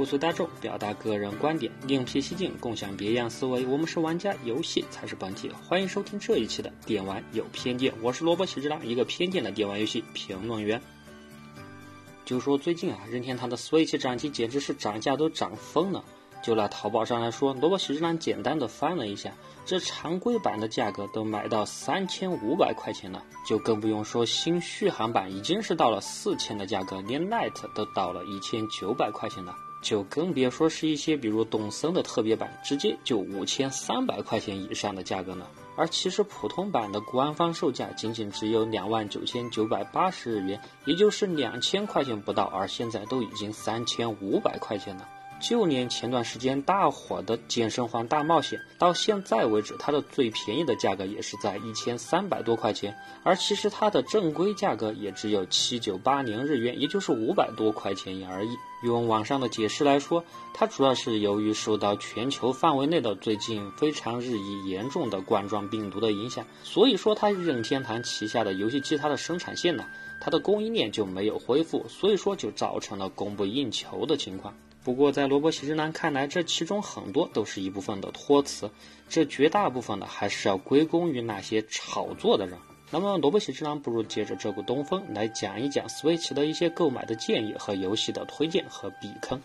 不随大众，表达个人观点，另辟蹊径，共享别样思维。我们是玩家，游戏才是本体。欢迎收听这一期的电玩有偏见，我是萝卜喜之郎，一个偏见的电玩游戏评论员。就说最近啊，任天堂的 Switch 掌机简直是涨价都涨疯了。就拿淘宝上来说，萝卜喜之郎简单的翻了一下，这常规版的价格都买到三千五百块钱了，就更不用说新续航版已经是到了四千的价格，连 Lite 都到了一千九百块钱了。就更别说是一些比如董森的特别版，直接就五千三百块钱以上的价格了。而其实普通版的官方售价仅仅只有两万九千九百八十日元，也就是两千块钱不到，而现在都已经三千五百块钱了。就连前段时间大火的《健身环大冒险》，到现在为止，它的最便宜的价格也是在一千三百多块钱，而其实它的正规价格也只有七九八零日元，也就是五百多块钱而已。用网上的解释来说，它主要是由于受到全球范围内的最近非常日益严重的冠状病毒的影响，所以说它任天堂旗下的游戏机它的生产线呢，它的供应链就没有恢复，所以说就造成了供不应求的情况。不过，在萝卜喜之男看来，这其中很多都是一部分的托词，这绝大部分的还是要归功于那些炒作的人。那么，萝卜喜之男不如借着这股东风来讲一讲 Switch 的一些购买的建议和游戏的推荐和避坑。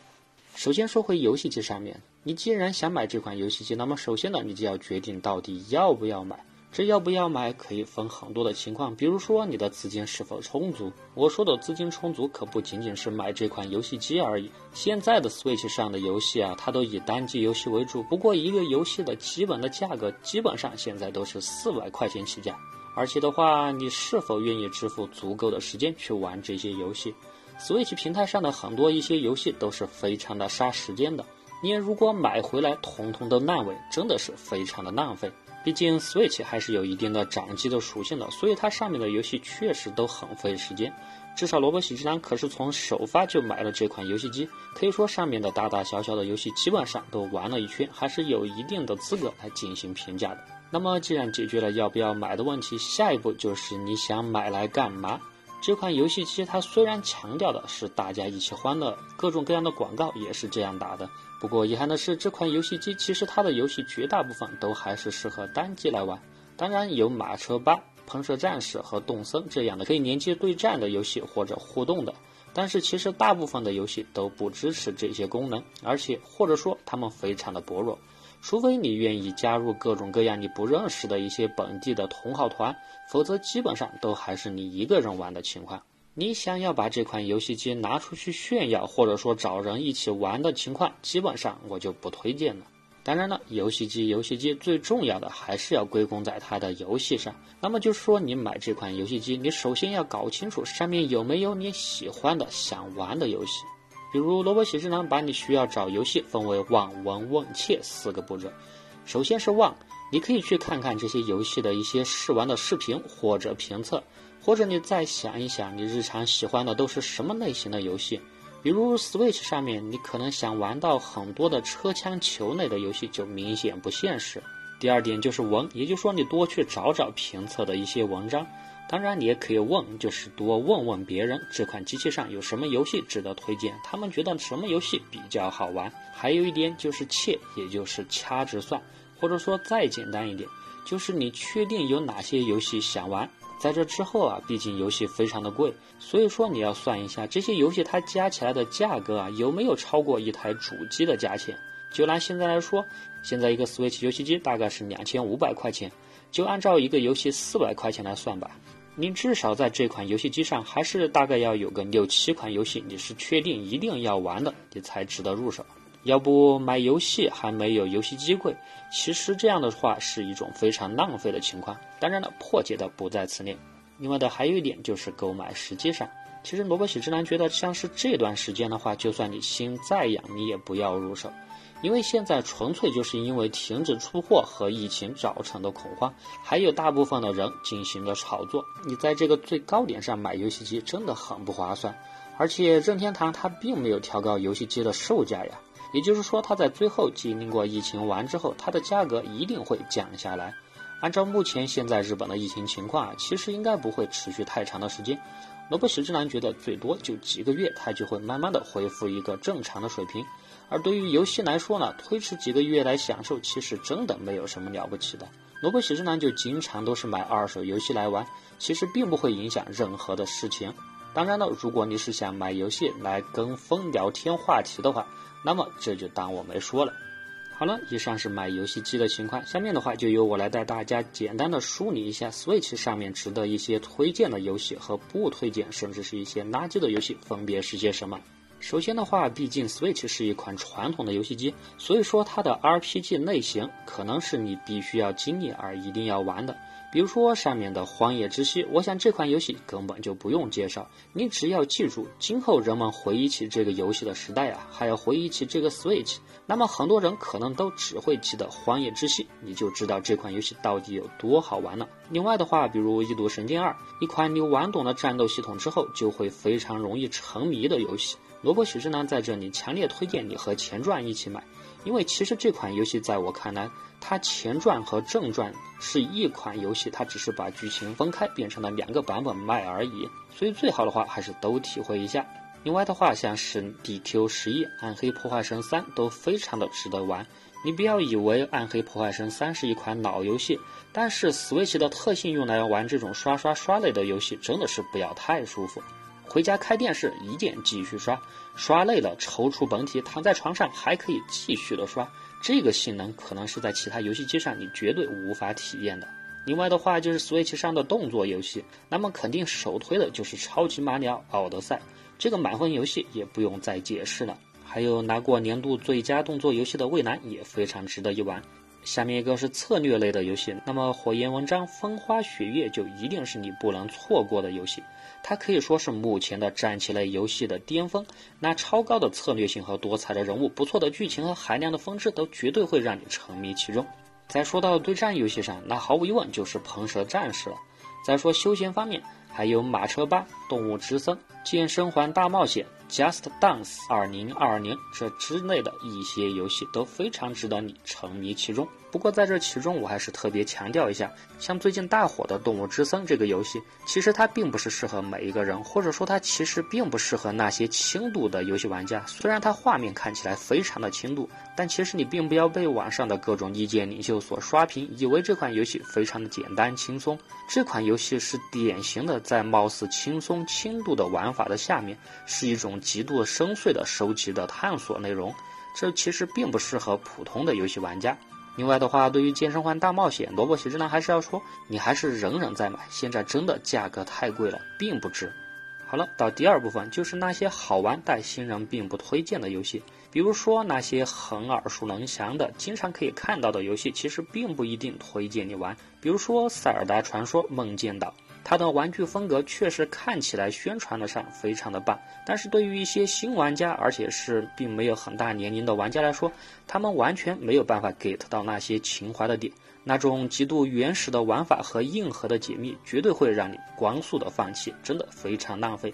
首先说回游戏机上面，你既然想买这款游戏机，那么首先呢，你就要决定到底要不要买。这要不要买可以分很多的情况，比如说你的资金是否充足。我说的资金充足可不仅仅是买这款游戏机而已。现在的 Switch 上的游戏啊，它都以单机游戏为主。不过一个游戏的基本的价格，基本上现在都是四百块钱起价。而且的话，你是否愿意支付足够的时间去玩这些游戏？Switch 平台上的很多一些游戏都是非常的杀时间的。你如果买回来统统都烂尾，真的是非常的浪费。毕竟 Switch 还是有一定的掌机的属性的，所以它上面的游戏确实都很费时间。至少萝卜喜之郎可是从首发就买了这款游戏机，可以说上面的大大小小的游戏基本上都玩了一圈，还是有一定的资格来进行评价的。那么既然解决了要不要买的问题，下一步就是你想买来干嘛？这款游戏机它虽然强调的是大家一起欢乐，各种各样的广告也是这样打的。不过遗憾的是，这款游戏机其实它的游戏绝大部分都还是适合单机来玩。当然有马车八、喷射战士和动森这样的可以连接对战的游戏或者互动的，但是其实大部分的游戏都不支持这些功能，而且或者说它们非常的薄弱。除非你愿意加入各种各样你不认识的一些本地的同好团，否则基本上都还是你一个人玩的情况。你想要把这款游戏机拿出去炫耀，或者说找人一起玩的情况，基本上我就不推荐了。当然了，游戏机游戏机最重要的还是要归功在它的游戏上。那么就是说，你买这款游戏机，你首先要搞清楚上面有没有你喜欢的、想玩的游戏。比如萝卜喜之郎把你需要找游戏分为望、闻、问、切四个步骤。首先是望，你可以去看看这些游戏的一些试玩的视频或者评测，或者你再想一想，你日常喜欢的都是什么类型的游戏。比如 Switch 上面，你可能想玩到很多的车枪球类的游戏，就明显不现实。第二点就是闻，也就是说你多去找找评测的一些文章。当然，你也可以问，就是多问问别人这款机器上有什么游戏值得推荐，他们觉得什么游戏比较好玩。还有一点就是切，也就是掐指算，或者说再简单一点，就是你确定有哪些游戏想玩。在这之后啊，毕竟游戏非常的贵，所以说你要算一下这些游戏它加起来的价格啊，有没有超过一台主机的价钱。就拿现在来说，现在一个 Switch 游戏机大概是两千五百块钱，就按照一个游戏四百块钱来算吧。您至少在这款游戏机上，还是大概要有个六七款游戏，你是确定一定要玩的，你才值得入手。要不买游戏还没有游戏机贵，其实这样的话是一种非常浪费的情况。当然了，破解的不在此列。另外的还有一点就是购买时机上，其实萝卜喜之男觉得，像是这段时间的话，就算你心再痒，你也不要入手。因为现在纯粹就是因为停止出货和疫情造成的恐慌，还有大部分的人进行了炒作。你在这个最高点上买游戏机真的很不划算，而且任天堂它并没有调高游戏机的售价呀，也就是说它在最后经历过疫情完之后，它的价格一定会降下来。按照目前现在日本的疫情情况啊，其实应该不会持续太长的时间。萝卜喜之男觉得最多就几个月，他就会慢慢的恢复一个正常的水平。而对于游戏来说呢，推迟几个月来享受，其实真的没有什么了不起的。萝卜喜之男就经常都是买二手游戏来玩，其实并不会影响任何的事情。当然了，如果你是想买游戏来跟风聊天话题的话，那么这就当我没说了。好了，以上是买游戏机的情况，下面的话就由我来带大家简单的梳理一下 Switch 上面值得一些推荐的游戏和不推荐，甚至是一些垃圾的游戏分别是些什么。首先的话，毕竟 Switch 是一款传统的游戏机，所以说它的 RPG 类型可能是你必须要经历而一定要玩的。比如说上面的《荒野之息》，我想这款游戏根本就不用介绍，你只要记住，今后人们回忆起这个游戏的时代啊，还要回忆起这个 Switch，那么很多人可能都只会记得《荒野之息》，你就知道这款游戏到底有多好玩了。另外的话，比如《异度神剑二》，一款你玩懂了战斗系统之后就会非常容易沉迷的游戏。萝卜喜之男在这里强烈推荐你和前传一起买。因为其实这款游戏在我看来，它前传和正传是一款游戏，它只是把剧情分开变成了两个版本卖而已。所以最好的话还是都体会一下。另外的话，像是 DQ 十一、暗黑破坏神三都非常的值得玩。你不要以为暗黑破坏神三是一款老游戏，但是 Switch 的特性用来玩这种刷刷刷类的游戏，真的是不要太舒服。回家开电视，一键继续刷，刷累了抽出本体，躺在床上还可以继续的刷。这个性能可能是在其他游戏机上你绝对无法体验的。另外的话就是 Switch 上的动作游戏，那么肯定首推的就是超级马里奥奥德赛，这个满分游戏也不用再解释了。还有拿过年度最佳动作游戏的蔚蓝也非常值得一玩。下面一个是策略类的游戏，那么火焰文章、风花雪月就一定是你不能错过的游戏。它可以说是目前的战棋类游戏的巅峰，那超高的策略性和多彩的人物、不错的剧情和海量的分支，都绝对会让你沉迷其中。再说到对战游戏上，那毫无疑问就是喷射战士了。再说休闲方面，还有马车吧、动物之森、健身环大冒险。Just Dance 二零二零这之类的一些游戏都非常值得你沉迷其中。不过在这其中，我还是特别强调一下，像最近大火的《动物之森》这个游戏，其实它并不是适合每一个人，或者说它其实并不适合那些轻度的游戏玩家。虽然它画面看起来非常的轻度，但其实你并不要被网上的各种意见领袖所刷屏，以为这款游戏非常的简单轻松。这款游戏是典型的在貌似轻松轻度的玩法的下面，是一种极度深邃的收集的探索内容。这其实并不适合普通的游戏玩家。另外的话，对于健身环大冒险，萝卜鞋之呢还是要说，你还是仍然在买，现在真的价格太贵了，并不值。好了，到第二部分就是那些好玩但新人并不推荐的游戏，比如说那些很耳熟能详的、经常可以看到的游戏，其实并不一定推荐你玩，比如说《塞尔达传说：梦见岛》。它的玩具风格确实看起来宣传的上非常的棒，但是对于一些新玩家，而且是并没有很大年龄的玩家来说，他们完全没有办法 get 到那些情怀的点，那种极度原始的玩法和硬核的解密，绝对会让你光速的放弃，真的非常浪费。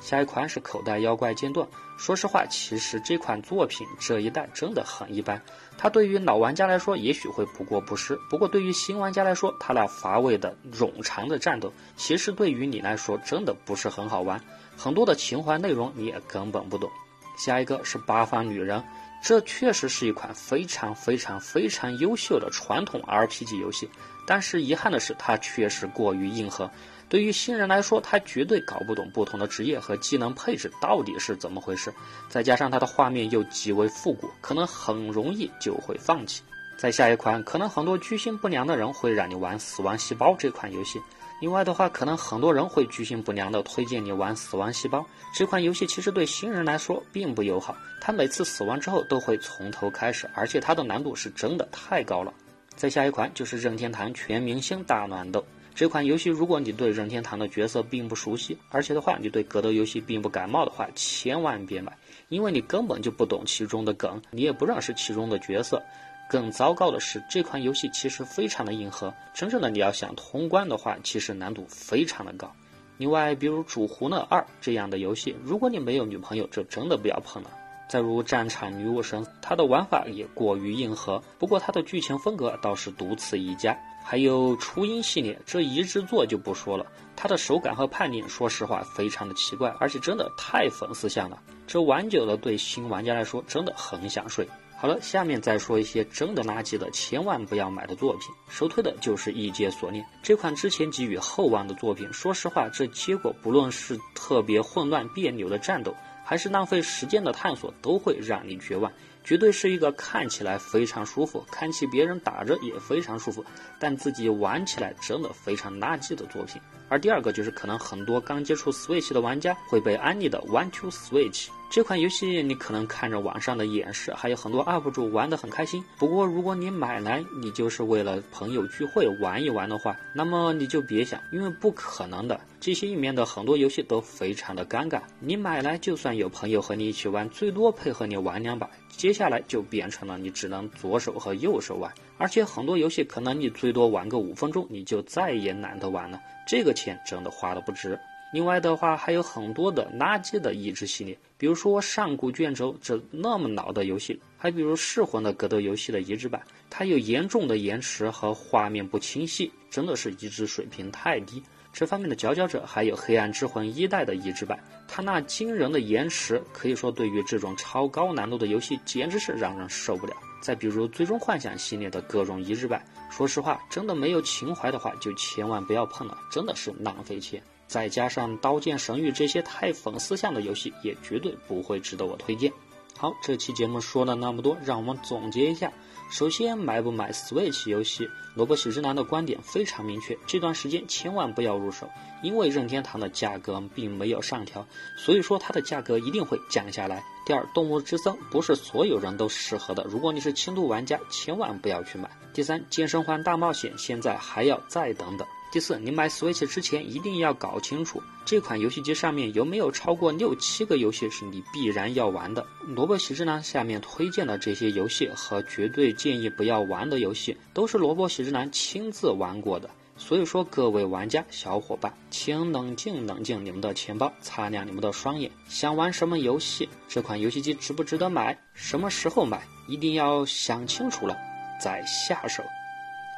下一款是口袋妖怪剑盾。说实话，其实这款作品这一代真的很一般。它对于老玩家来说也许会不过不失，不过对于新玩家来说，它那乏味的冗长的战斗，其实对于你来说真的不是很好玩。很多的情怀内容你也根本不懂。下一个是八方旅人，这确实是一款非常非常非常优秀的传统 RPG 游戏，但是遗憾的是，它确实过于硬核。对于新人来说，他绝对搞不懂不同的职业和技能配置到底是怎么回事。再加上它的画面又极为复古，可能很容易就会放弃。再下一款，可能很多居心不良的人会让你玩《死亡细胞》这款游戏。另外的话，可能很多人会居心不良的推荐你玩《死亡细胞》这款游戏。其实对新人来说并不友好，他每次死亡之后都会从头开始，而且它的难度是真的太高了。再下一款就是任天堂全明星大乱斗。这款游戏，如果你对任天堂的角色并不熟悉，而且的话，你对格斗游戏并不感冒的话，千万别买，因为你根本就不懂其中的梗，你也不认识其中的角色。更糟糕的是，这款游戏其实非常的硬核，真正的你要想通关的话，其实难度非常的高。另外，比如《主胡呢二》这样的游戏，如果你没有女朋友，这真的不要碰了。再如《战场女武神》，它的玩法也过于硬核，不过它的剧情风格倒是独此一家。还有初音系列，这一制作就不说了，它的手感和判定，说实话非常的奇怪，而且真的太粉丝向了。这玩久了，对新玩家来说真的很想睡。好了，下面再说一些真的垃圾的，千万不要买的作品。首推的就是《异界锁链》这款之前给予厚望的作品。说实话，这结果不论是特别混乱别扭的战斗，还是浪费时间的探索，都会让你绝望。绝对是一个看起来非常舒服，看起别人打着也非常舒服，但自己玩起来真的非常垃圾的作品。而第二个就是可能很多刚接触 Switch 的玩家会被安利的 One to Switch。这款游戏你可能看着网上的演示，还有很多 UP 主玩得很开心。不过如果你买来你就是为了朋友聚会玩一玩的话，那么你就别想，因为不可能的。这些里面的很多游戏都非常的尴尬。你买来就算有朋友和你一起玩，最多配合你玩两把，接下来就变成了你只能左手和右手玩。而且很多游戏可能你最多玩个五分钟，你就再也懒得玩了。这个钱真的花的不值。另外的话，还有很多的垃圾的益智系列，比如说上古卷轴这那么老的游戏，还比如噬魂的格斗游戏的移植版，它有严重的延迟和画面不清晰，真的是移植水平太低。这方面的佼佼者还有黑暗之魂一代的移植版，它那惊人的延迟，可以说对于这种超高难度的游戏简直是让人受不了。再比如最终幻想系列的各种移植版，说实话，真的没有情怀的话，就千万不要碰了，真的是浪费钱。再加上《刀剑神域》这些太粉丝向的游戏，也绝对不会值得我推荐。好，这期节目说了那么多，让我们总结一下。首先，买不买 Switch 游戏，萝卜喜之男的观点非常明确，这段时间千万不要入手，因为任天堂的价格并没有上调，所以说它的价格一定会降下来。第二，动物之森不是所有人都适合的，如果你是轻度玩家，千万不要去买。第三，健身环大冒险现在还要再等等。第四，你买 Switch 之前一定要搞清楚这款游戏机上面有没有超过六七个游戏是你必然要玩的。萝卜喜之男下面推荐的这些游戏和绝对建议不要玩的游戏，都是萝卜喜之男亲自玩过的。所以说，各位玩家小伙伴，请冷静冷静你们的钱包，擦亮你们的双眼。想玩什么游戏？这款游戏机值不值得买？什么时候买？一定要想清楚了再下手。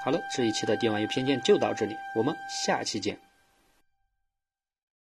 好了，这一期的电玩游偏见就到这里，我们下期见。